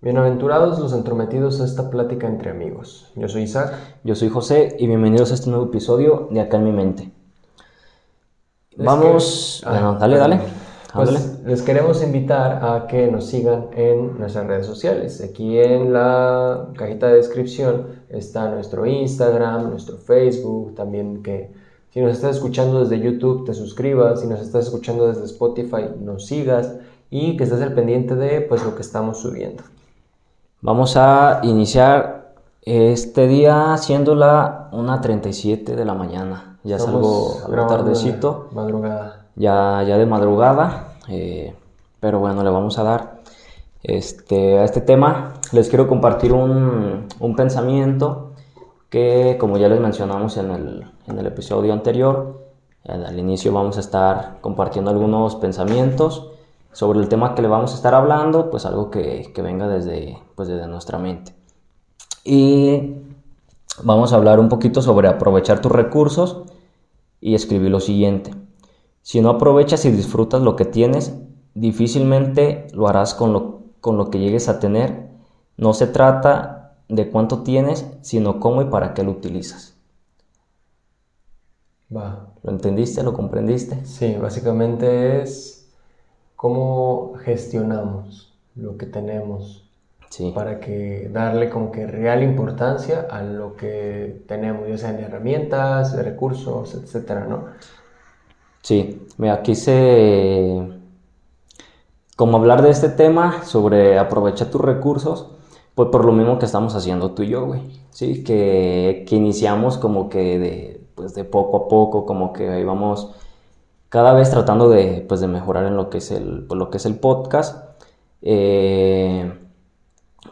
Bienaventurados los entrometidos a esta plática entre amigos. Yo soy Isaac. Yo soy José y bienvenidos a este nuevo episodio de Acá en mi mente. Vamos, ah, bueno, dale, dale. Pues les queremos invitar a que nos sigan en nuestras redes sociales. Aquí en la cajita de descripción está nuestro Instagram, nuestro Facebook, también que si nos estás escuchando desde YouTube te suscribas, si nos estás escuchando desde Spotify nos sigas y que estés al pendiente de pues lo que estamos subiendo. Vamos a iniciar este día siendo la 1.37 de la mañana. Ya es algo, tardecito. Madrugada. Ya, ya de madrugada. Eh, pero bueno, le vamos a dar este, a este tema. Les quiero compartir un, un pensamiento que, como ya les mencionamos en el, en el episodio anterior, al inicio vamos a estar compartiendo algunos pensamientos sobre el tema que le vamos a estar hablando, pues algo que, venga desde, pues desde nuestra mente. Y vamos a hablar un poquito sobre aprovechar tus recursos y escribir lo siguiente. Si no aprovechas y disfrutas lo que tienes, difícilmente lo harás con lo, con lo que llegues a tener. No se trata de cuánto tienes, sino cómo y para qué lo utilizas. Va. ¿Lo entendiste? ¿Lo comprendiste? Sí, básicamente es cómo gestionamos lo que tenemos para que darle como que real importancia a lo que tenemos, ya sean herramientas, recursos, etcétera, ¿no? Sí, mira, quise como hablar de este tema sobre aprovechar tus recursos, pues por lo mismo que estamos haciendo tú y yo, güey. Sí, que, que iniciamos como que de, pues de poco a poco, como que íbamos cada vez tratando de, pues, de mejorar en lo que es el, pues, lo que es el podcast. Eh,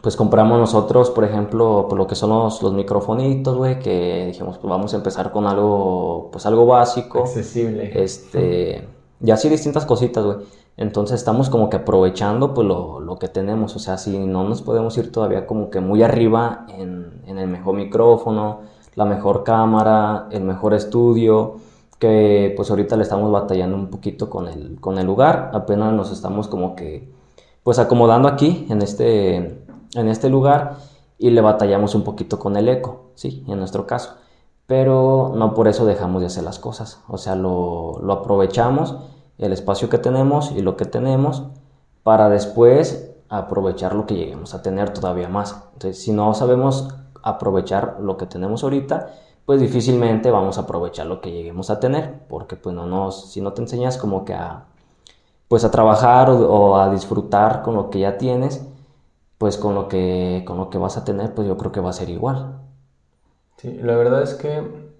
pues compramos nosotros, por ejemplo, por lo que son los, los microfonitos, güey, que dijimos, pues vamos a empezar con algo, pues algo básico. Accesible. Este, y así distintas cositas, güey. Entonces estamos como que aprovechando pues lo, lo, que tenemos, o sea, si no nos podemos ir todavía como que muy arriba en, en el mejor micrófono, la mejor cámara, el mejor estudio, que pues ahorita le estamos batallando un poquito con el, con el lugar, apenas nos estamos como que pues acomodando aquí en este, en este lugar y le batallamos un poquito con el eco, sí, en nuestro caso, pero no por eso dejamos de hacer las cosas, o sea, lo, lo aprovechamos, el espacio que tenemos y lo que tenemos para después aprovechar lo que lleguemos a tener todavía más. Entonces, si no sabemos aprovechar lo que tenemos ahorita, pues difícilmente vamos a aprovechar lo que lleguemos a tener, porque pues no nos, si no te enseñas como que a, pues a trabajar o, a disfrutar con lo que ya tienes, pues con lo que, con lo que vas a tener, pues yo creo que va a ser igual. Sí, la verdad es que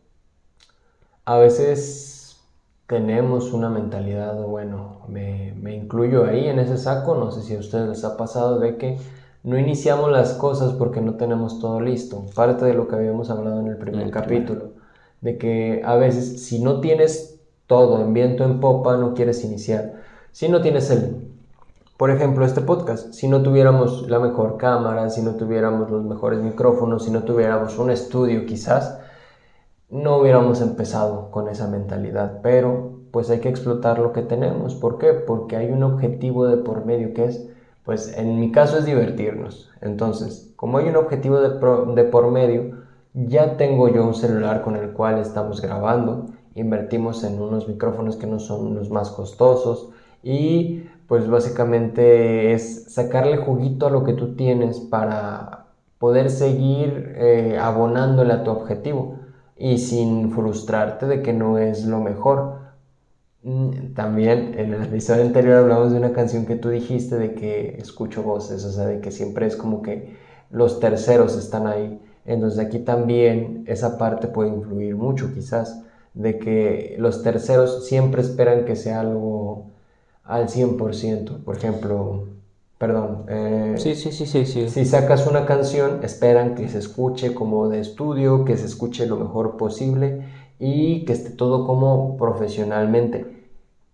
a veces tenemos una mentalidad, bueno, me, me incluyo ahí en ese saco, no sé si a ustedes les ha pasado de que no iniciamos las cosas porque no tenemos todo listo. Parte de lo que habíamos hablado en el primer capítulo, de que a veces si no tienes todo en viento en popa, no quieres iniciar. Si no tienes el, por ejemplo, este podcast, si no tuviéramos la mejor cámara, si no tuviéramos los mejores micrófonos, si no tuviéramos un estudio quizás, no hubiéramos empezado con esa mentalidad, pero pues hay que explotar lo que tenemos. ¿Por qué? Porque hay un objetivo de por medio que es pues en mi caso es divertirnos. Entonces, como hay un objetivo de, por medio, ya tengo yo un celular con el cual estamos grabando, invertimos en unos micrófonos que no son los más costosos y pues básicamente es sacarle juguito a lo que tú tienes para poder seguir eh, abonándole a tu objetivo y sin frustrarte de que no es lo mejor también en el episodio anterior hablamos de una canción que tú dijiste de que escucho voces, o sea, de que siempre es como que los terceros están ahí. Entonces aquí también esa parte puede influir mucho quizás, de que los terceros siempre esperan que sea algo al 100%. Por ejemplo, perdón. Eh, sí, sí, sí, sí, sí. Si sacas una canción, esperan que se escuche como de estudio, que se escuche lo mejor posible y que esté todo como profesionalmente.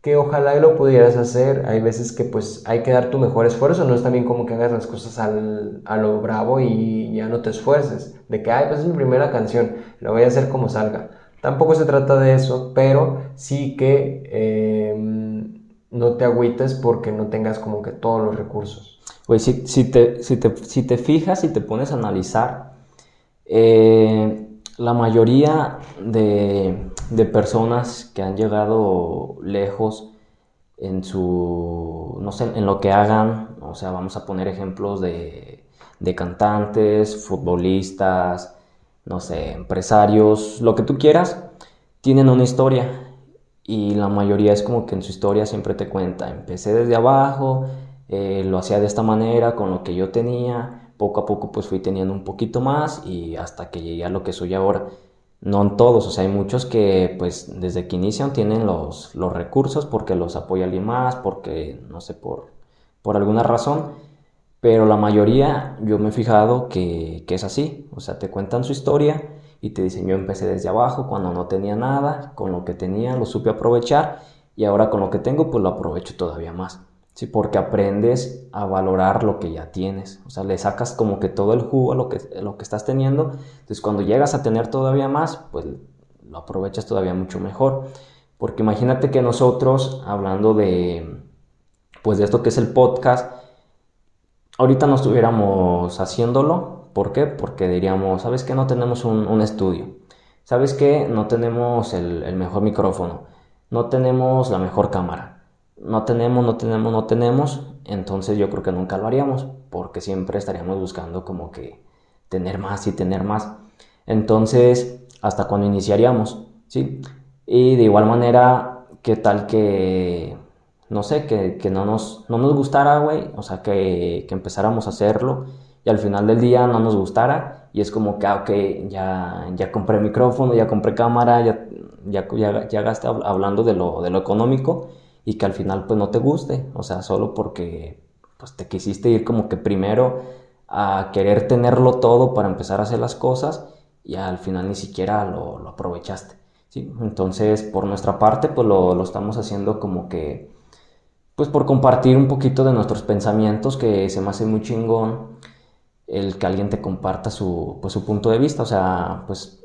Que ojalá lo pudieras hacer, hay veces que pues hay que dar tu mejor esfuerzo, no es también como que hagas las cosas al, a lo bravo y ya no te esfuerces, de que, ay, pues es mi primera canción, lo voy a hacer como salga. Tampoco se trata de eso, pero sí que em, no te agüites porque no tengas como que todos los recursos. Pues si, si, te, si, te, si te fijas y te pones a analizar, eh, la mayoría de, de, personas que han llegado lejos en su, no sé, en lo que hagan, o sea, vamos a poner ejemplos de, de cantantes, futbolistas, no sé, empresarios, lo que tú quieras, tienen una historia y la mayoría es como que en su historia siempre te cuenta, empecé desde abajo, eh, lo hacía de esta manera, con lo que yo tenía, poco a poco pues fui teniendo un poquito más y hasta que llegué a lo que soy ahora. No en todos, o sea, hay muchos que pues desde que inician tienen los, los recursos porque los apoya alguien más, porque no sé, por, por alguna razón, pero la mayoría yo me he fijado que, que es así, o sea, te cuentan su historia y te dicen yo empecé desde abajo cuando no tenía nada, con lo que tenía lo supe aprovechar y ahora con lo que tengo pues lo aprovecho todavía más. Sí, porque aprendes a valorar lo que ya tienes. O sea, le sacas como que todo el jugo a lo que, lo que estás teniendo. Entonces, cuando llegas a tener todavía más, pues lo aprovechas todavía mucho mejor. Porque imagínate que nosotros, hablando de, pues de esto que es el podcast, ahorita no estuviéramos haciéndolo. ¿Por qué? Porque diríamos, ¿sabes qué? No tenemos un, estudio. ¿Sabes qué? No tenemos el mejor micrófono. No tenemos la mejor cámara no tenemos, no tenemos, no tenemos, entonces yo creo que nunca lo haríamos, porque siempre estaríamos buscando como que tener más y tener más. Entonces, hasta cuando iniciaríamos, ¿sí? Y de igual manera, ¿qué tal que, no sé, que, no, nos, no nos gustara, güey? O sea, que, que, empezáramos a hacerlo y al final del día no nos gustara y es como que, ah, ok, ya, ya compré micrófono, ya compré cámara, ya, ya, ya, ya gasté hablando de lo, de lo económico y que al final pues no te guste, o sea, solo porque pues te quisiste ir como que primero a querer tenerlo todo para empezar a hacer las cosas y al final ni siquiera lo, lo aprovechaste. ¿sí? Entonces, por nuestra parte, pues lo, lo, estamos haciendo como que, pues por compartir un poquito de nuestros pensamientos, que se me hace muy chingón el que alguien te comparta su, pues, su punto de vista. O sea, pues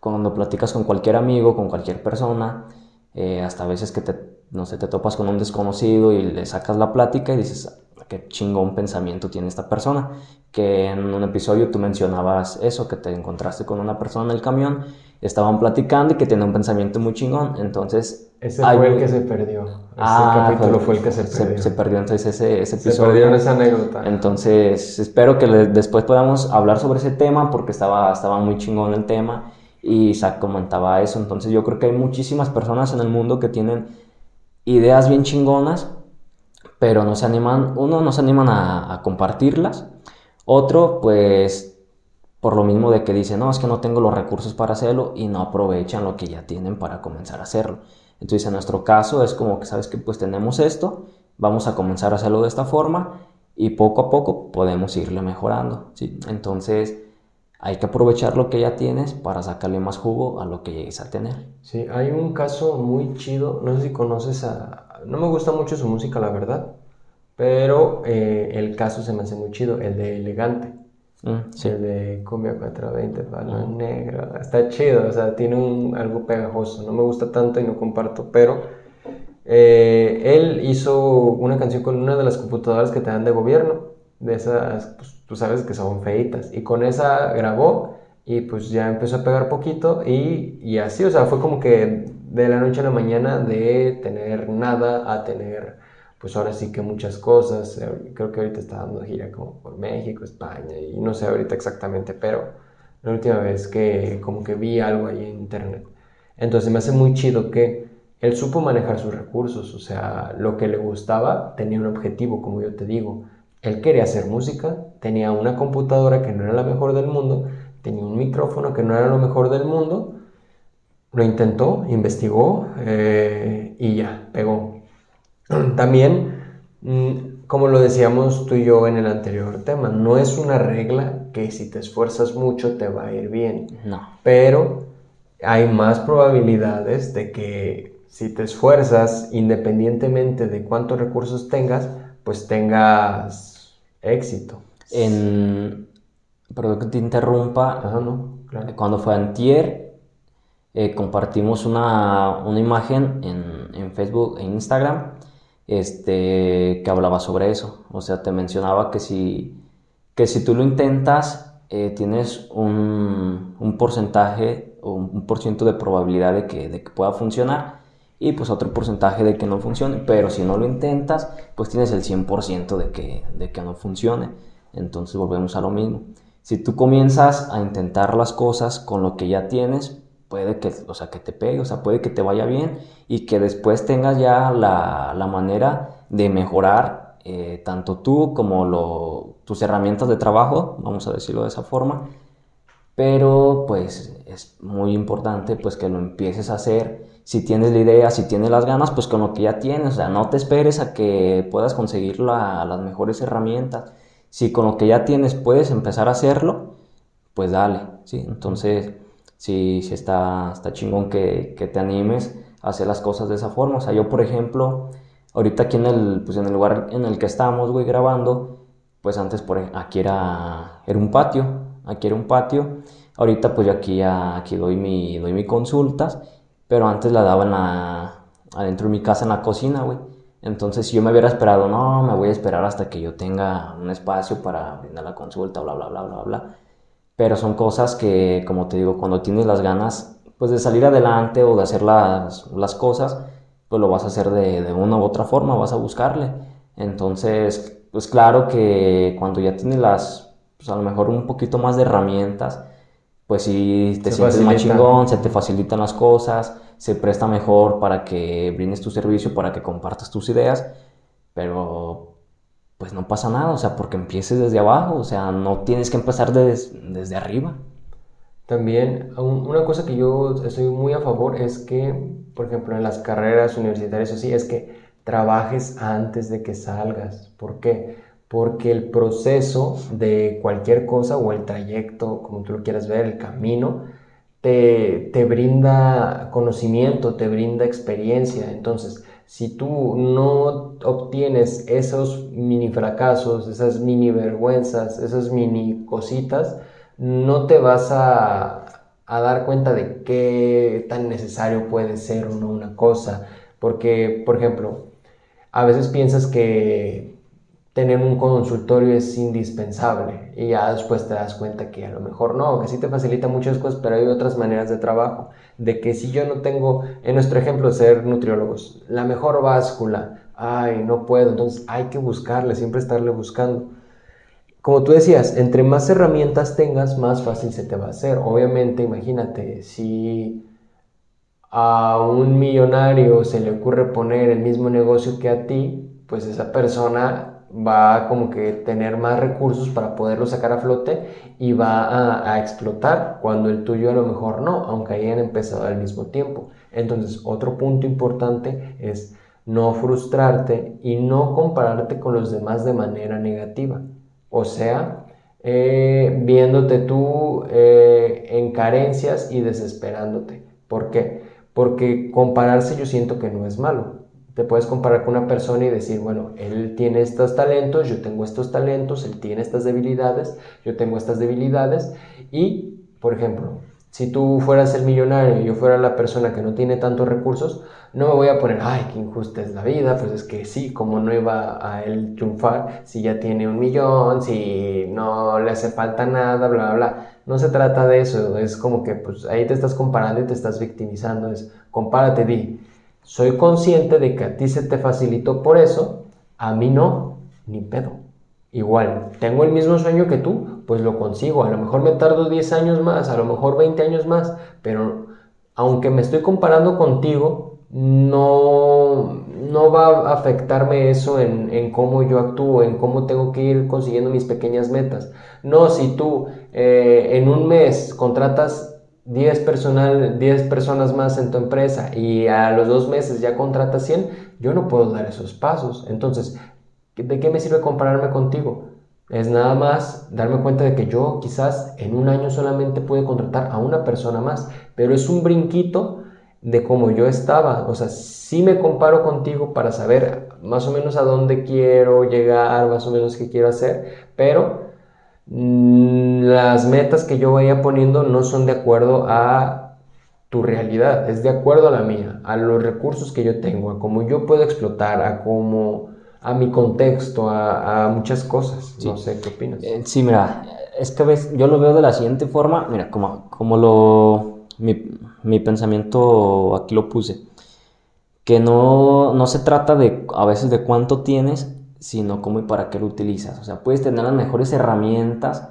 cuando platicas con cualquier amigo, con cualquier persona, eh, hasta veces que te no sé, te topas con un desconocido y le sacas la plática y dices, ah, qué chingón pensamiento tiene esta persona. Que en un episodio tú mencionabas eso, que te encontraste con una persona en el camión, estaban platicando y que tenía un pensamiento muy chingón. Entonces. Ese fue el que se perdió. Ese ah, capítulo fue, el que se perdió. Se, perdió entonces ese, ese episodio. Se perdió esa anécdota. Entonces, espero que después podamos hablar sobre ese tema porque estaba, estaba muy chingón el tema y Isaac comentaba eso. Entonces, yo creo que hay muchísimas personas en el mundo que tienen ideas bien chingonas, pero no se animan, uno, no se animan a, compartirlas, otro, pues, por lo mismo de que dicen, no, es que no tengo los recursos para hacerlo y no aprovechan lo que ya tienen para comenzar a hacerlo. Entonces, en nuestro caso es como que, ¿sabes que Pues tenemos esto, vamos a comenzar a hacerlo de esta forma y poco a poco podemos irle mejorando, ¿sí? Entonces, hay que aprovechar lo que ya tienes para sacarle más jugo a lo que llegues a tener. Sí, hay un caso muy chido, no sé si conoces a... No me gusta mucho su música, la verdad, pero eh, el caso se me hace muy chido, el de Elegante. Mm, sí. El de Cumbia 420, Palo mm. Negro. Está chido, o sea, tiene un, algo pegajoso. No me gusta tanto y no comparto, pero eh, él hizo una canción con una de las computadoras que te dan de gobierno, de esas, pues, tú sabes que son feitas. Y con esa grabó y pues ya empezó a pegar poquito y, y, así, o sea, fue como que de la noche a la mañana de tener nada a tener, pues ahora sí que muchas cosas. Eh, creo que ahorita está dando gira como por México, España y no sé ahorita exactamente, pero la última vez que como que vi algo ahí en internet. Entonces me hace muy chido que él supo manejar sus recursos, o sea, lo que le gustaba tenía un objetivo, como yo te digo él quería hacer música, tenía una computadora que no era la mejor del mundo, tenía un micrófono que no era lo mejor del mundo, lo intentó, investigó eh, y ya, pegó. También, mm, como lo decíamos tú y yo en el anterior tema, no es una regla que si te esfuerzas mucho te va a ir bien. No. Pero hay más probabilidades de que si te esfuerzas, independientemente de cuántos recursos tengas, pues tengas éxito. En, perdón que te interrumpa, no, cuando fue antier, eh, compartimos una, una imagen en, en, Facebook e Instagram este, que hablaba sobre eso. O sea, te mencionaba que si, que si tú lo intentas, eh, tienes un, un, porcentaje o un, por ciento de probabilidad de que, de que pueda funcionar y pues otro porcentaje de que no funcione. Pero si no lo intentas, pues tienes el 100% de que, de que no funcione. Entonces volvemos a lo mismo. Si tú comienzas a intentar las cosas con lo que ya tienes, puede que, o sea, que te pegue, o sea, puede que te vaya bien y que después tengas ya la, la manera de mejorar eh, tanto tú como lo, tus herramientas de trabajo, vamos a decirlo de esa forma, pero pues es muy importante pues que lo empieces a hacer, si tienes la idea, si tienes las ganas, pues con lo que ya tienes, o sea, no te esperes a que puedas conseguir las mejores herramientas, si con lo que ya tienes puedes empezar a hacerlo, pues dale, ¿sí? Entonces sí, sí está, está chingón que, que, te animes a hacer las cosas de esa forma. O sea, yo, por ejemplo, ahorita aquí en el, pues en el lugar en el que estamos, güey, grabando, pues antes por aquí era, era un patio, aquí era un patio. Ahorita pues yo aquí, aquí doy, mi, doy mi consultas, pero antes la daban adentro de mi casa en la cocina, güey. Entonces, si yo me hubiera esperado, no, me voy a esperar hasta que yo tenga un espacio para brindar la consulta, bla, bla, bla, bla, bla pero son cosas que, como te digo, cuando tienes las ganas pues de salir adelante o de hacer las, las cosas, pues lo vas a hacer de, de, una u otra forma, vas a buscarle. Entonces, pues claro que cuando ya tienes las, pues a lo mejor un poquito más de herramientas, pues sí te sientes más chingón, se te facilitan las cosas, se presta mejor para que brindes tu servicio, para que compartas tus ideas, pero pues no pasa nada, o sea, porque empieces desde abajo, o sea, no tienes que empezar desde arriba. También, una cosa que yo estoy muy a favor es que, por ejemplo, en las carreras universitarias así, es que trabajes antes de que salgas. ¿Por qué? Porque el proceso de cualquier cosa o el trayecto, como tú lo quieras ver, el camino, te, te brinda conocimiento, te brinda experiencia. Entonces, si tú no obtienes esos mini fracasos, esas mini vergüenzas, esas mini cositas, no te vas a, dar cuenta de qué tan necesario puede ser o no una cosa. Porque, por ejemplo, a veces piensas que tener un consultorio es indispensable y ya después te das cuenta que a lo mejor no, que sí te facilita muchas cosas, pero hay otras maneras de trabajo, de que si yo no tengo, en nuestro ejemplo, ser nutriólogos, la mejor báscula, ay, no puedo, entonces hay que buscarle, siempre estarle buscando. Como tú decías, entre más herramientas tengas, más fácil se te va a hacer. Obviamente, imagínate, si a un millonario se le ocurre poner el mismo negocio que a ti, pues esa persona va como que tener más recursos para poderlo sacar a flote y va a, explotar cuando el tuyo a lo mejor no, aunque hayan empezado al mismo tiempo. Entonces, otro punto importante es no frustrarte y no compararte con los demás de manera negativa. O sea, eh, viéndote tú eh, en carencias y desesperándote. ¿Por qué? Porque compararse yo siento que no es malo te puedes comparar con una persona y decir, bueno, él tiene estos talentos, yo tengo estos talentos, él tiene estas debilidades, yo tengo estas debilidades. Y, por ejemplo, si tú fueras el millonario y yo fuera la persona que no tiene tantos recursos, no me voy a poner, ay, qué injusta es la vida, pues es que sí, como no iba a él triunfar si ya tiene un millón, si no le hace falta nada, bla, bla, bla. No se trata de eso, es como que pues ahí te estás comparando y te estás victimizando, es compárate, di, soy consciente de que a ti se te facilitó por eso, a mí no, ni pedo. Igual, tengo el mismo sueño que tú, pues lo consigo. A lo mejor me tardo 10 años más, a lo mejor 20 años más, pero aunque me estoy comparando contigo, no, no va a afectarme eso en, cómo yo actúo, en cómo tengo que ir consiguiendo mis pequeñas metas. No, si tú eh, en un mes contratas 10, personal, 10 personas más en tu empresa y a los dos meses ya contratas 100, yo no puedo dar esos pasos. Entonces, ¿de qué me sirve compararme contigo? Es nada más darme cuenta de que yo quizás en un año solamente pude contratar a una persona más, pero es un brinquito de cómo yo estaba. O sea, sí me comparo contigo para saber más o menos a dónde quiero llegar, más o menos qué quiero hacer, pero las metas que yo vaya poniendo no son de acuerdo a tu realidad, es de acuerdo a la mía, a los recursos que yo tengo, a cómo yo puedo explotar, a cómo, a mi contexto, a, muchas cosas. No sé, ¿qué opinas? Eh, sí, mira, es que ves, yo lo veo de la siguiente forma, mira, como, como lo, mi, mi pensamiento aquí lo puse, que no, no se trata de, a veces de cuánto tienes, sino cómo y para qué lo utilizas. O sea, puedes tener las mejores herramientas,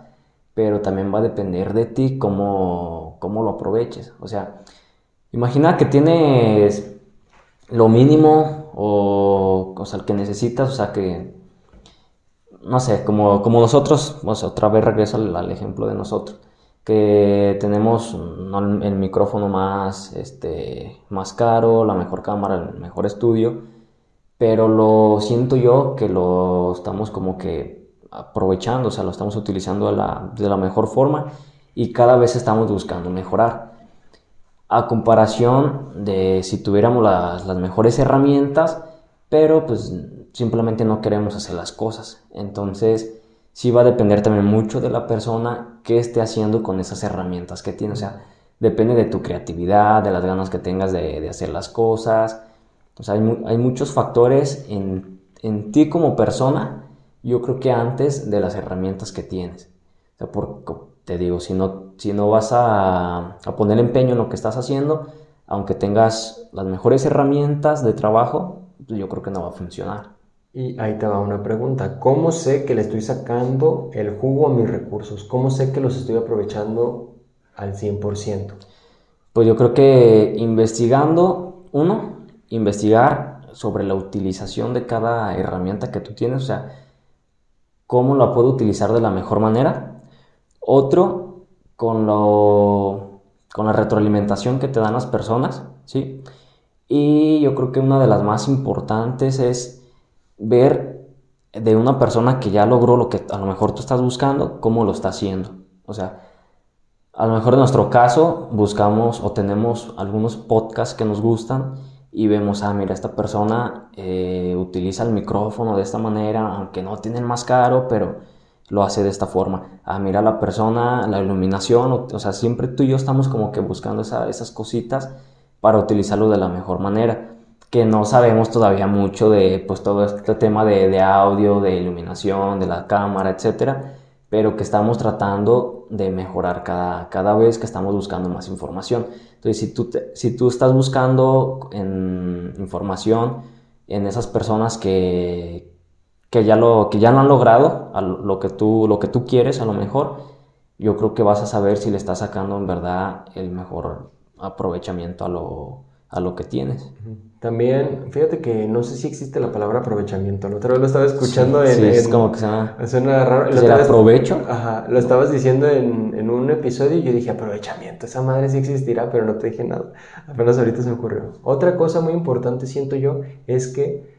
pero también va a depender de ti cómo, cómo lo aproveches. O sea, imagina que tienes lo mínimo o, o el que necesitas, o sea, que, no sé, como, como nosotros, o sea, otra vez regreso al, ejemplo de nosotros, que tenemos el micrófono más, este, más caro, la mejor cámara, el mejor estudio, pero lo siento yo que lo estamos como que aprovechando, o sea, lo estamos utilizando de la, de la mejor forma y cada vez estamos buscando mejorar. A comparación de si tuviéramos las, las mejores herramientas, pero pues simplemente no queremos hacer las cosas. Entonces, sí va a depender también mucho de la persona que esté haciendo con esas herramientas que tiene. O sea, depende de tu creatividad, de las ganas que tengas de, de hacer las cosas. Sea, hay, hay muchos factores en, en ti como persona yo creo que antes de las herramientas que tienes. O sea, porque te digo, si no, si no vas a, a poner empeño en lo que estás haciendo, aunque tengas las mejores herramientas de trabajo, yo creo que no va a funcionar. Y ahí te va una pregunta. ¿Cómo sé que le estoy sacando el jugo a mis recursos? ¿Cómo sé que los estoy aprovechando al 100%? Pues yo creo que investigando, uno, investigar sobre la utilización de cada herramienta que tú tienes. O sea, cómo la puedo utilizar de la mejor manera. Otro, con, lo, con la retroalimentación que te dan las personas, ¿sí? Y yo creo que una de las más importantes es ver de una persona que ya logró lo que a lo mejor tú estás buscando, cómo lo está haciendo. O sea, a lo mejor en nuestro caso buscamos o tenemos algunos podcasts que nos gustan y vemos, ah, mira, esta persona eh, utiliza el micrófono de esta manera, aunque no tiene el más caro, pero lo hace de esta forma. Ah, mira la persona, la iluminación, o, sea, siempre tú y yo estamos como que buscando esas cositas para utilizarlo de la mejor manera. Que no sabemos todavía mucho de pues todo este tema de, de audio, de iluminación, de la cámara, etcétera pero que estamos tratando de mejorar cada, cada vez que estamos buscando más información. Entonces, si tú, si tú estás buscando información en esas personas que, que, ya, lo, que ya lo han logrado, lo, que tú, lo que tú quieres a lo mejor, yo creo que vas a saber si le estás sacando en verdad el mejor aprovechamiento a lo, a lo que tienes. También, fíjate que no sé si existe la palabra aprovechamiento. La otra vez lo estaba escuchando en, sí, es como que suena, suena raro. ¿Será aprovecho? Ajá, lo estabas diciendo en, en, un episodio y yo dije aprovechamiento. Esa madre sí existirá, pero no te dije nada. Apenas ahorita se me ocurrió. Otra cosa muy importante, siento yo, es que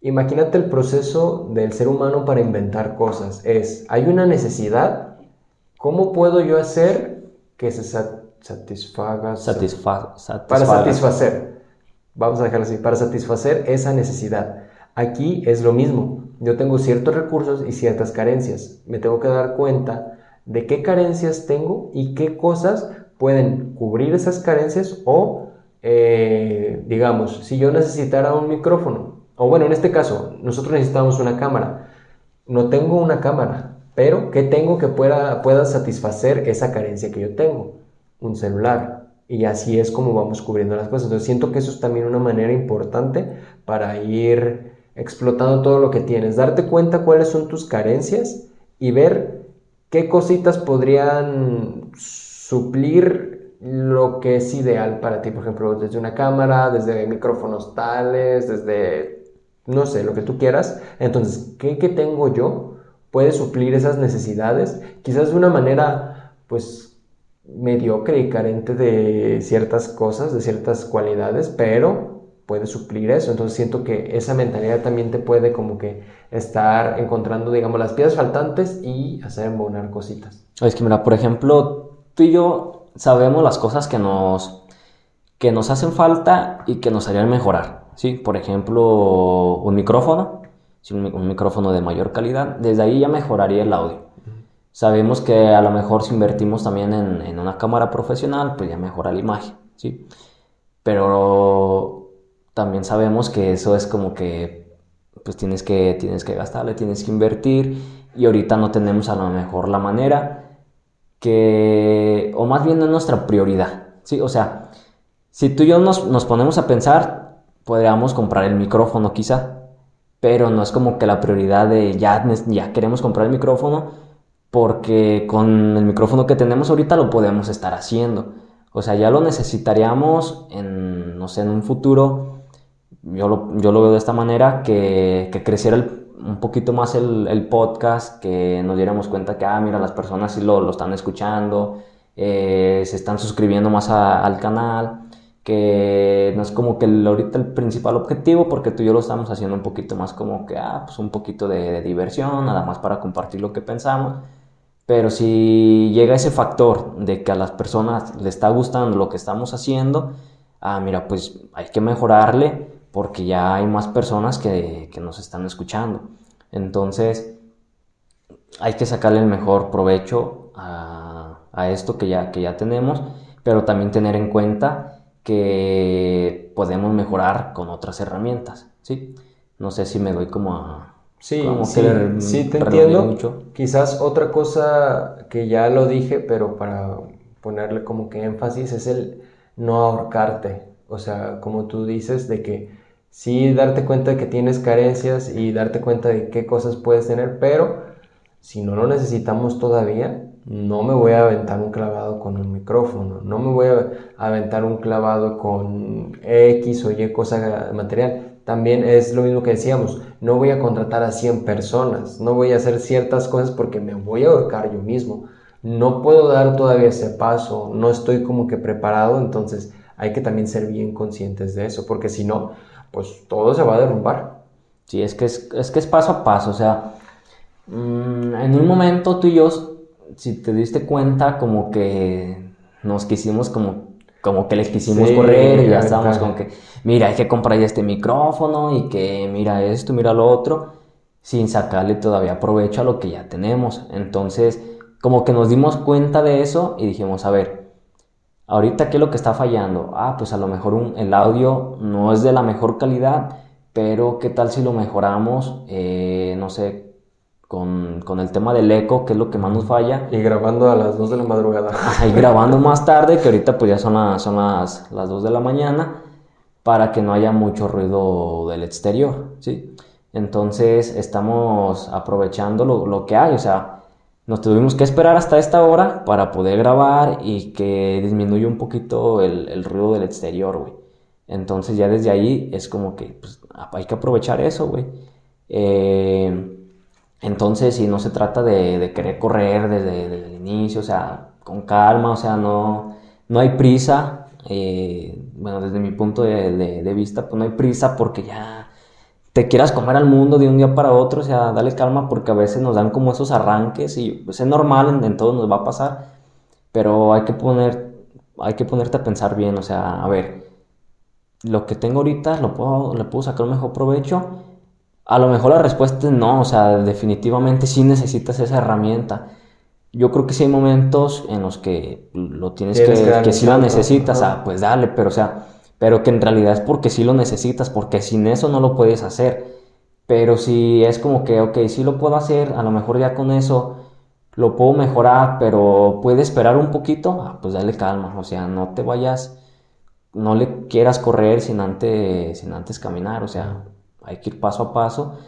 imagínate el proceso del ser humano para inventar cosas. Es, hay una necesidad, ¿cómo puedo yo hacer que se satisfaga? Para satisfacer vamos a dejarlo así, para satisfacer esa necesidad. Aquí es lo mismo. Yo tengo ciertos recursos y ciertas carencias. Me tengo que dar cuenta de qué carencias tengo y qué cosas pueden cubrir esas carencias o, eh, digamos, si yo necesitara un micrófono, o bueno, en este caso, nosotros necesitamos una cámara. No tengo una cámara, pero ¿qué tengo que pueda, pueda satisfacer esa carencia que yo tengo? Un celular, y así es como vamos cubriendo las cosas. Entonces siento que eso es también una manera importante para ir explotando todo lo que tienes, darte cuenta cuáles son tus carencias y ver qué cositas podrían suplir lo que es ideal para ti, por ejemplo, desde una cámara, desde micrófonos tales, desde, no sé, lo que tú quieras. Entonces, ¿qué, qué tengo yo? Puede suplir esas necesidades, quizás de una manera, pues, mediocre y carente de ciertas cosas, de ciertas cualidades, pero puede suplir eso. Entonces siento que esa mentalidad también te puede como que estar encontrando, digamos, las piezas faltantes y hacer embonar cositas. Es que mira, por ejemplo, tú y yo sabemos las cosas que nos, que nos hacen falta y que nos harían mejorar. ¿sí? Por ejemplo, un micrófono, un micrófono de mayor calidad, desde ahí ya mejoraría el audio. Sabemos que a lo mejor si invertimos también en, una cámara profesional, pues ya mejora la imagen. ¿sí? Pero también sabemos que eso es como que, pues tienes que, tienes que gastarle, tienes que invertir y ahorita no tenemos a lo mejor la manera que, o más bien no es nuestra prioridad, ¿sí? O sea, si tú y yo nos, nos ponemos a pensar, podríamos comprar el micrófono quizá, pero no es como que la prioridad de ya, ya queremos comprar el micrófono porque con el micrófono que tenemos ahorita lo podemos estar haciendo. O sea, ya lo necesitaríamos en, no sé, en un futuro, yo lo, yo lo veo de esta manera, que, que creciera un poquito más el, podcast, que nos diéramos cuenta que, ah, mira, las personas sí lo, lo están escuchando, eh, se están suscribiendo más al canal que no es como que ahorita el principal objetivo, porque tú y yo lo estamos haciendo un poquito más como que, ah, pues un poquito de, diversión, nada más para compartir lo que pensamos. Pero si llega ese factor de que a las personas le está gustando lo que estamos haciendo, ah, mira, pues hay que mejorarle porque ya hay más personas que, que nos están escuchando. Entonces, hay que sacarle el mejor provecho a, a esto que ya, que ya tenemos, pero también tener en cuenta que podemos mejorar con otras herramientas, ¿sí? No sé si me doy como a... Sí, sí, te entiendo. Mucho. Quizás otra cosa que ya lo dije, pero para ponerle como que énfasis es el no ahorcarte. O sea, como tú dices, de que sí darte cuenta de que tienes carencias y darte cuenta de qué cosas puedes tener, pero si no lo necesitamos todavía, no me voy a aventar un clavado con un micrófono, no me voy a aventar un clavado con X o Y cosa material. También es lo mismo que decíamos, no voy a contratar a 100 personas, no voy a hacer ciertas cosas porque me voy a ahorcar yo mismo. No puedo dar todavía ese paso, no estoy como que preparado, entonces hay que también ser bien conscientes de eso, porque si no, pues todo se va a derrumbar. Sí, es que es, es que es paso a paso, o sea, mm, en un momento tú y yo si te diste cuenta, como que nos quisimos como como que les quisimos correr y ya estábamos con que, mira, hay que comprar ya este micrófono y que mira esto, mira lo otro, sin sacarle todavía provecho a lo que ya tenemos. Entonces, como que nos dimos cuenta de eso y dijimos, a ver, ahorita qué es lo que está fallando? Ah, pues a lo mejor un, el audio no es de la mejor calidad, pero qué tal si lo mejoramos, eh, no sé, con, con, el tema del eco, que es lo que más nos falla. Y grabando a las 2 de la madrugada. y grabando más tarde, que ahorita pues ya son, las, son las, las 2 de la mañana, para que no haya mucho ruido del exterior, ¿sí? Entonces estamos aprovechando lo, lo, que hay, o sea, nos tuvimos que esperar hasta esta hora para poder grabar y que disminuya un poquito el, el ruido del exterior, güey. Entonces ya desde ahí es como que pues, hay que aprovechar eso, güey. Eh, entonces, si no se trata de, querer correr desde, el inicio, o sea, con calma, o sea, no, no hay prisa. Eh, bueno, desde mi punto de, vista, pues no hay prisa porque ya te quieras comer al mundo de un día para otro, o sea, dale calma porque a veces nos dan como esos arranques y pues es normal, en, todo nos va a pasar, pero hay que poner, hay que ponerte a pensar bien, o sea, a ver, lo que tengo ahorita lo puedo, le puedo sacar un mejor provecho a lo mejor la respuesta es no, o sea, definitivamente sí necesitas esa herramienta. Yo creo que sí hay momentos en los que lo tienes, que, que, sí lo necesitas, ah, pues dale, pero o sea, pero que en realidad es porque sí lo necesitas, porque sin eso no lo puedes hacer. Pero si es como que, ok, sí lo puedo hacer, a lo mejor ya con eso lo puedo mejorar, pero puede esperar un poquito, ah, pues dale calma, o sea, no te vayas, no le quieras correr sin antes, sin antes caminar, o sea, hay que ir paso a paso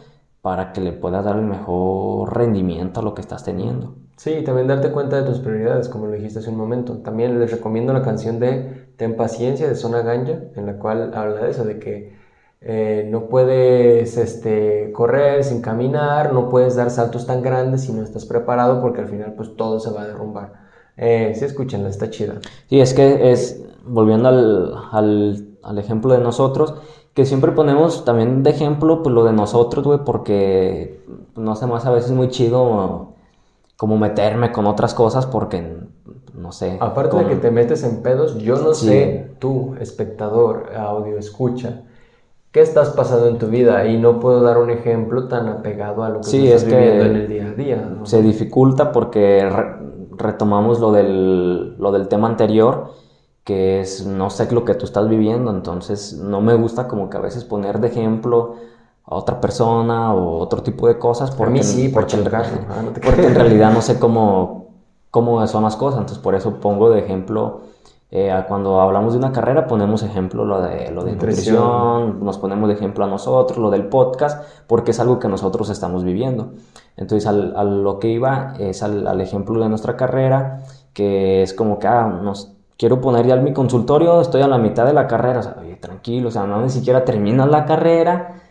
para que le puedas dar el mejor rendimiento a lo que estás teniendo. Sí, también darte cuenta de tus prioridades, como lo dijiste hace un momento. También les recomiendo la canción de Ten Paciencia de Zona Ganja, en la cual habla de eso, de que eh, no puedes este, correr sin caminar, no puedes dar saltos tan grandes si no estás preparado, porque al final pues todo se va a derrumbar. Eh, sí, escúchenla, está chida. Sí, es que es, volviendo al, al, al ejemplo de nosotros, que siempre ponemos también de ejemplo pues lo de nosotros, güey, porque no sé, más a veces es muy chido como meterme con otras cosas porque no sé. Aparte de que te metes en pedos, yo no sé, tú, espectador, audio, escucha, qué estás pasando en tu vida y no puedo dar un ejemplo tan apegado a lo que sí, estás viviendo en el día a día. Se dificulta porque retomamos lo del, lo del tema anterior que es, no sé lo que tú estás viviendo, entonces no me gusta como que a veces poner de ejemplo a otra persona o otro tipo de cosas porque, sí, porque, en, ah, porque en realidad no sé cómo, cómo son las cosas, entonces por eso pongo de ejemplo eh, cuando hablamos de una carrera ponemos ejemplo lo de, lo de nutrición. nos ponemos de ejemplo a nosotros, lo del podcast, porque es algo que nosotros estamos viviendo. Entonces, al, a lo que iba es al, al, ejemplo de nuestra carrera, que es como que, ah, nos, quiero poner ya mi consultorio, estoy a la mitad de la carrera, o sea, oye, tranquilo, o sea, no ni siquiera terminas la carrera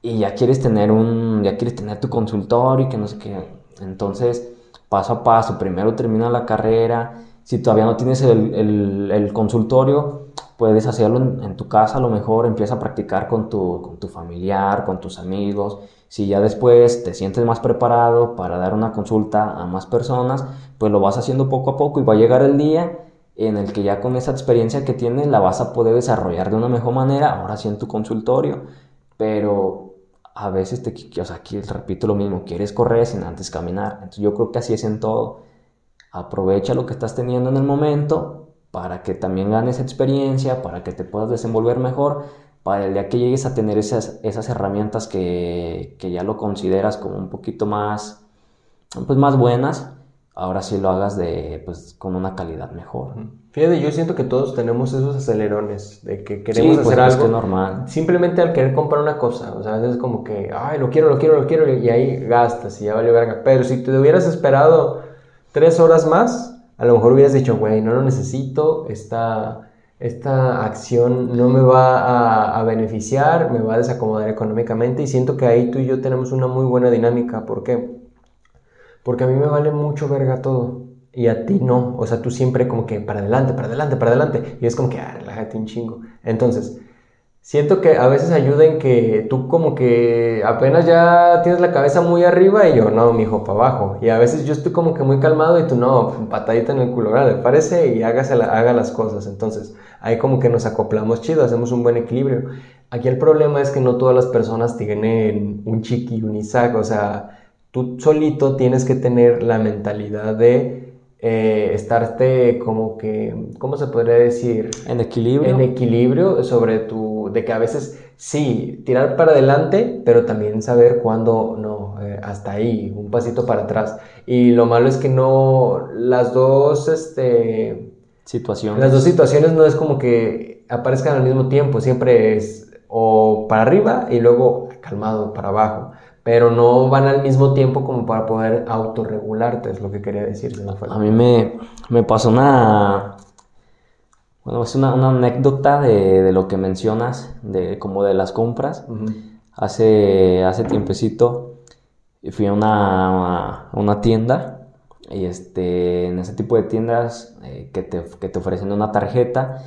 y ya quieres tener un, ya quieres tener tu consultorio y que no sé qué. Entonces, paso a paso, primero termina la carrera, si todavía no tienes el, el, consultorio, puedes hacerlo en, tu casa, a lo mejor empieza a practicar con tu, con tu familiar, con tus amigos. Si ya después te sientes más preparado para dar una consulta a más personas, pues lo vas haciendo poco a poco y va a llegar el día en el que ya con esa experiencia que tienes la vas a poder desarrollar de una mejor manera, ahora sí en tu consultorio. Pero a veces te, o sea, aquí repito lo mismo, quieres correr sin antes caminar. Entonces yo creo que así es en todo Aprovecha lo que estás teniendo en el momento para que también ganes experiencia, para que te puedas desenvolver mejor, para el día que llegues a tener esas, esas herramientas que, que ya lo consideras como un poquito más, pues más buenas, ahora sí lo hagas de, pues, con una calidad mejor. Fíjate, yo siento que todos tenemos esos acelerones de que queremos pues, hacer algo. normal. Simplemente al querer comprar una cosa, o sea, a veces como que, ay, lo quiero, lo quiero, lo quiero, y ahí gastas y ya vale verga. Pero si te hubieras esperado tres horas más, a lo mejor hubieras dicho, güey, no lo necesito, esta, esta acción no me va a, beneficiar, me va a desacomodar económicamente y siento que ahí tú y yo tenemos una muy buena dinámica. ¿Por qué? Porque a mí me vale mucho verga todo y a ti no. O sea, tú siempre como que para adelante, para adelante, para adelante. Y es como que, ah, relájate un chingo. Entonces, siento que a veces ayuda en que tú como que apenas ya tienes la cabeza muy arriba y yo, no, mi hijo, para abajo. Y a veces yo estoy como que muy calmado y tú, no, patadita en el culo, ¿le parece? Y hágase haga las cosas. Entonces, ahí como que nos acoplamos chido, hacemos un buen equilibrio. Aquí el problema es que no todas las personas tienen un chiqui un Isaac, o sea, tú solito tienes que tener la mentalidad de eh, estarte como que, ¿cómo se podría decir? En equilibrio. En equilibrio sobre tu de que a veces sí, tirar para adelante, pero también saber cuándo no, eh, hasta ahí, un pasito para atrás. Y lo malo es que no, las dos, este... Situaciones. Las dos situaciones no es como que aparezcan al mismo tiempo, siempre es o para arriba y luego calmado para abajo pero no van al mismo tiempo como para poder autorregularte, es lo que quería decir. A mí me, me pasó una, bueno, es una, anécdota de, lo que mencionas, de como de las compras. hace, hace tiempecito fui a una, una, tienda y este, en ese tipo de tiendas eh, que, te, que, te, ofrecen una tarjeta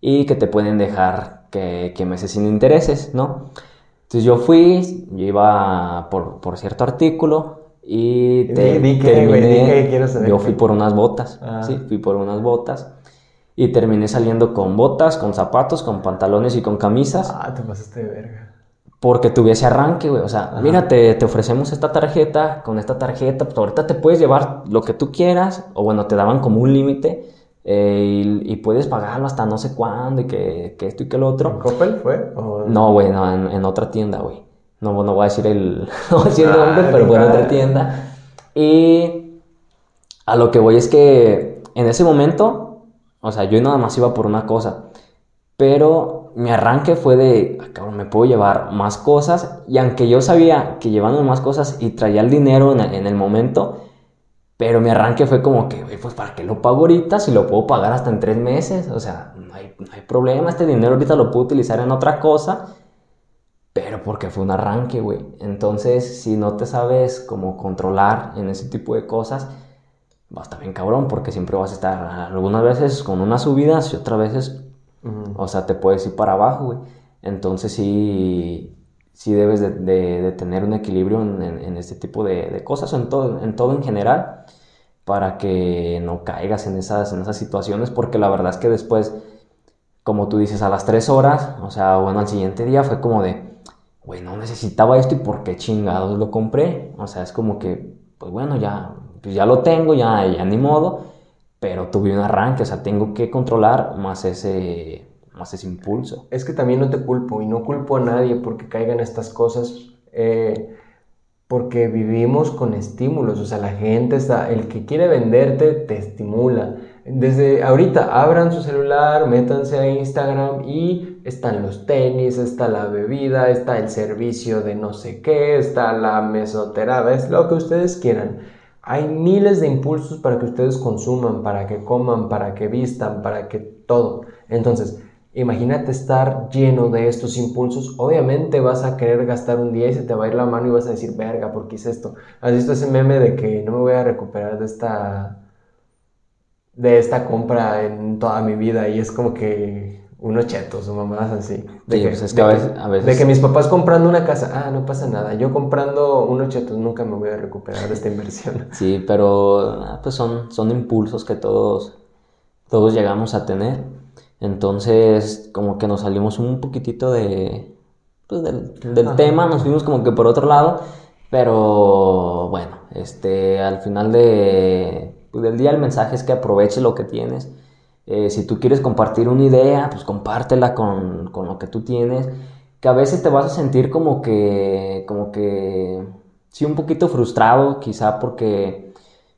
y que te pueden dejar que, que meses sin intereses, ¿no? Entonces yo fui, yo iba por, por cierto artículo y te, terminé, yo fui por unas botas, ah. sí, fui por unas botas y terminé saliendo con botas, con zapatos, con pantalones y con camisas. Ah, te pasaste de verga. Porque tuviese arranque, güey. O sea, mira, te, ofrecemos esta tarjeta, con esta tarjeta, pues ahorita te puedes llevar lo que tú quieras, o bueno, te daban como un límite, eh, y, puedes pagarlo hasta no sé cuándo, y que, esto y que lo otro. ¿En Coppel fue? No, güey, no, en, otra tienda, güey. No, no voy a decir el, no voy a decir el nombre, ah, pero fue en otra tienda. Y a lo que voy es que en ese momento o sea, yo nada más iba por una cosa. Pero mi arranque fue de, ah, cabrón, me puedo llevar más cosas. Y aunque yo sabía que llevando más cosas y traía el dinero en el, momento, pero mi arranque fue como que, pues ¿para qué lo pago ahorita si lo puedo pagar hasta en tres meses? O sea, no hay, no hay problema, este dinero ahorita lo puedo utilizar en otra cosa. Pero porque fue un arranque, güey. Entonces, si no te sabes cómo controlar en ese tipo de cosas, va a estar bien cabrón porque siempre vas a estar algunas veces con unas subidas y otras veces, o sea, te puedes ir para abajo, güey. Entonces sí, sí debes de, tener un equilibrio en, este tipo de, cosas, en todo, en todo en general, para que no caigas en esas, en esas situaciones, porque la verdad es que después, como tú dices, a las tres horas, o sea, bueno, al siguiente día fue como de, güey, no necesitaba esto y por qué chingados lo compré. O sea, es como que, pues bueno, ya pues ya lo tengo, ya, ya ni modo. pero tuve un arranque, o sea, tengo que controlar más ese, más ese impulso. Es que también no te culpo y no culpo a nadie porque caigan estas cosas. Eh, porque vivimos con estímulos, o sea, la gente está, el que quiere venderte te estimula. Desde ahorita abran su celular, métanse a Instagram y están los tenis, está la bebida, está el servicio de no sé qué, está la mesoterapia, es lo que ustedes quieran. Hay miles de impulsos para que ustedes consuman, para que coman, para que vistan, para que todo. Entonces, Imagínate estar lleno de estos impulsos. Obviamente vas a querer gastar un día y se te va a ir la mano y vas a decir, verga, ¿por qué hice esto? ¿Has visto ese meme de que no me voy a recuperar de esta, de esta compra en toda mi vida? Y es como que unos chetos o mamás así. De, que, pues de que mis papás comprando una casa, ah, no pasa nada. Yo comprando unos chetos nunca me voy a recuperar de esta inversión. Sí, pero ah, pues son, son impulsos que todos, todos llegamos a tener. Entonces, como que nos salimos un poquitito de, pues, del, tema, nos fuimos como que por otro lado, pero bueno, este, al final de, pues, del día el mensaje es que aproveche lo que tienes. Eh, si tú quieres compartir una idea, pues compártela con, con, lo que tú tienes, que a veces te vas a sentir como que, como que, sí, un poquito frustrado, quizá porque,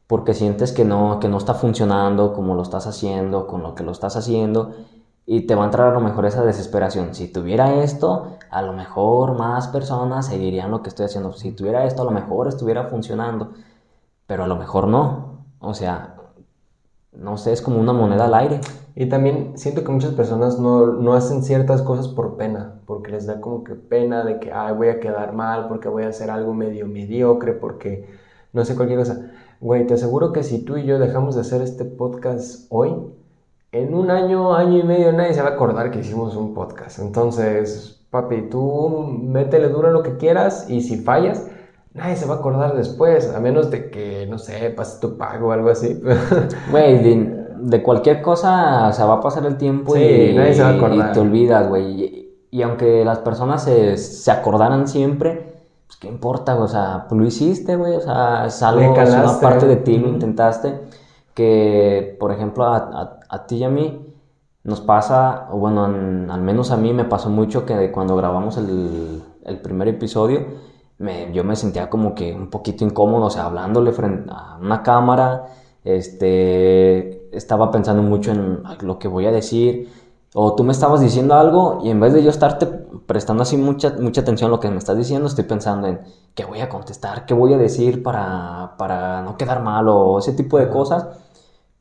porque sientes que no, que no está funcionando como lo estás haciendo, con lo que lo estás haciendo y te va a entrar a lo mejor esa desesperación. Si tuviera esto, a lo mejor más personas seguirían lo que estoy haciendo. Si tuviera esto, a lo mejor estuviera funcionando. Pero a lo mejor no. O sea, no sé, es como una moneda al aire. Y también siento que muchas personas no, no hacen ciertas cosas por pena, porque les da como que pena de que, ay, voy a quedar mal, porque voy a hacer algo medio mediocre, porque no sé cualquier cosa. Güey, te aseguro que si tú y yo dejamos de hacer este podcast hoy, en un año, año y medio nadie se va a acordar que hicimos un podcast. Entonces, papi, tú métele duro lo que quieras y si fallas, nadie se va a acordar después, a menos de que, no sé, pase tu pago o algo así. Güey, de, cualquier cosa se va a pasar el tiempo y, nadie se va a acordar. y te olvidas, güey. Y, aunque las personas se, se acordaran siempre, pues qué importa, o sea, pues lo hiciste, güey, o sea, es algo, es una parte de ti, lo intentaste que, por ejemplo, a, a, ti y a mí nos pasa, o bueno, al menos a mí me pasó mucho que cuando grabamos el, el primer episodio, me, yo me sentía como que un poquito incómodo, o sea, hablándole frente a una cámara, este, estaba pensando mucho en lo que voy a decir, o tú me estabas diciendo algo y en vez de yo estarte prestando así mucha, mucha atención a lo que me estás diciendo, estoy pensando en qué voy a contestar, qué voy a decir para, para no quedar mal o ese tipo de cosas.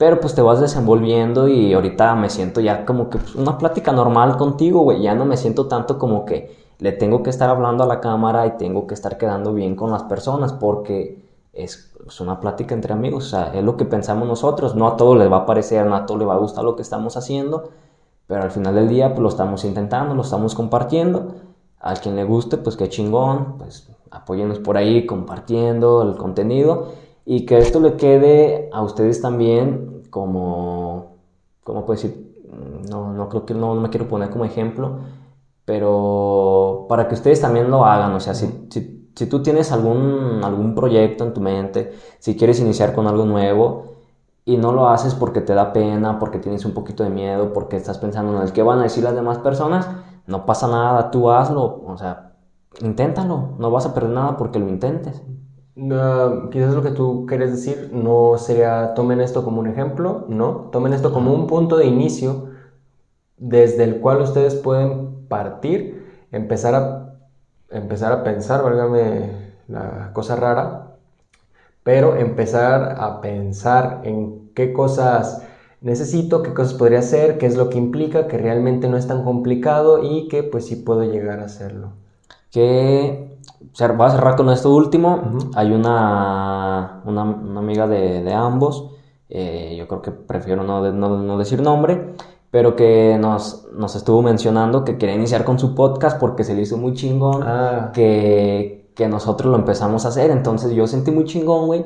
Pero pues te vas desenvolviendo y ahorita me siento ya como que pues, una plática normal contigo, güey. Ya no me siento tanto como que le tengo que estar hablando a la cámara y tengo que estar quedando bien con las personas porque es, una plática entre amigos. O sea, es lo que pensamos nosotros. No a todos les va a parecer, no a todos les va a gustar lo que estamos haciendo. Pero al final del día pues lo estamos intentando, lo estamos compartiendo. A quien le guste, pues qué chingón. Pues apóyenos por ahí compartiendo el contenido y que esto le quede a ustedes también como, ¿cómo puedo decir? No, no creo que no, me quiero poner como ejemplo, pero para que ustedes también lo hagan, o sea, si, si, si tú tienes algún, algún proyecto en tu mente, si quieres iniciar con algo nuevo, y no lo haces porque te da pena, porque tienes un poquito de miedo, porque estás pensando en el que van a decir las demás personas, no pasa nada, tú hazlo, o sea, inténtalo, no vas a perder nada porque lo intentes. No, quizás lo que tú quieres decir no sería tomen esto como un ejemplo, no, tomen esto como un punto de inicio desde el cual ustedes pueden partir, empezar a, empezar a pensar, válgame la cosa rara, pero empezar a pensar en qué cosas necesito, qué cosas podría hacer, qué es lo que implica, que realmente no es tan complicado y que pues sí puedo llegar a hacerlo. Que voy a cerrar con esto último. Hay una, una, amiga de, de ambos, eh, yo creo que prefiero no, no, decir nombre, pero que nos, nos, estuvo mencionando que quería iniciar con su podcast porque se le hizo muy chingón, ah. que, que nosotros lo empezamos a hacer. Entonces yo sentí muy chingón, güey,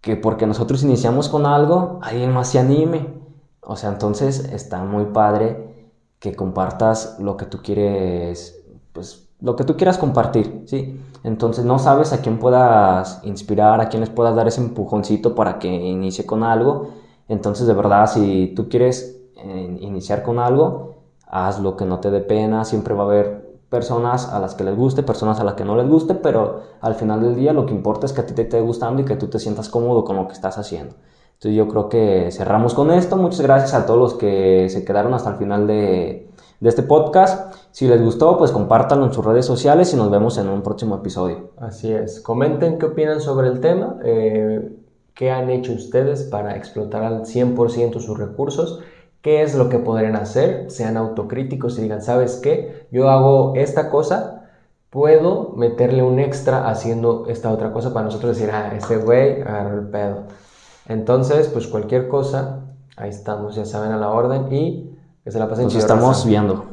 que porque nosotros iniciamos con algo, alguien más se anime. O sea, entonces está muy padre que compartas lo que tú quieres, pues lo que tú quieras compartir, ¿sí? Entonces no sabes a quién puedas inspirar, a quién les puedas dar ese empujoncito para que inicie con algo. Entonces, de verdad, si tú quieres eh, iniciar con algo, haz lo que no te dé pena, siempre va a haber personas a las que les guste, personas a las que no les guste, pero al final del día lo que importa es que a ti te esté gustando y que tú te sientas cómodo con lo que estás haciendo. Entonces yo creo que cerramos con esto. Muchas gracias a todos los que se quedaron hasta el final de, este podcast. Si les gustó, pues compártanlo en sus redes sociales y nos vemos en un próximo episodio. Así es. Comenten qué opinan sobre el tema, eh, qué han hecho ustedes para explotar al 100% sus recursos qué es lo que podrían hacer, sean autocríticos y digan, ¿sabes qué? Yo hago esta cosa, puedo meterle un extra haciendo esta otra cosa para nosotros decir, ah, ese güey agarró el pedo. Entonces, pues cualquier cosa, ahí estamos, ya saben, a la orden y que se la pasen Nos estamos viendo.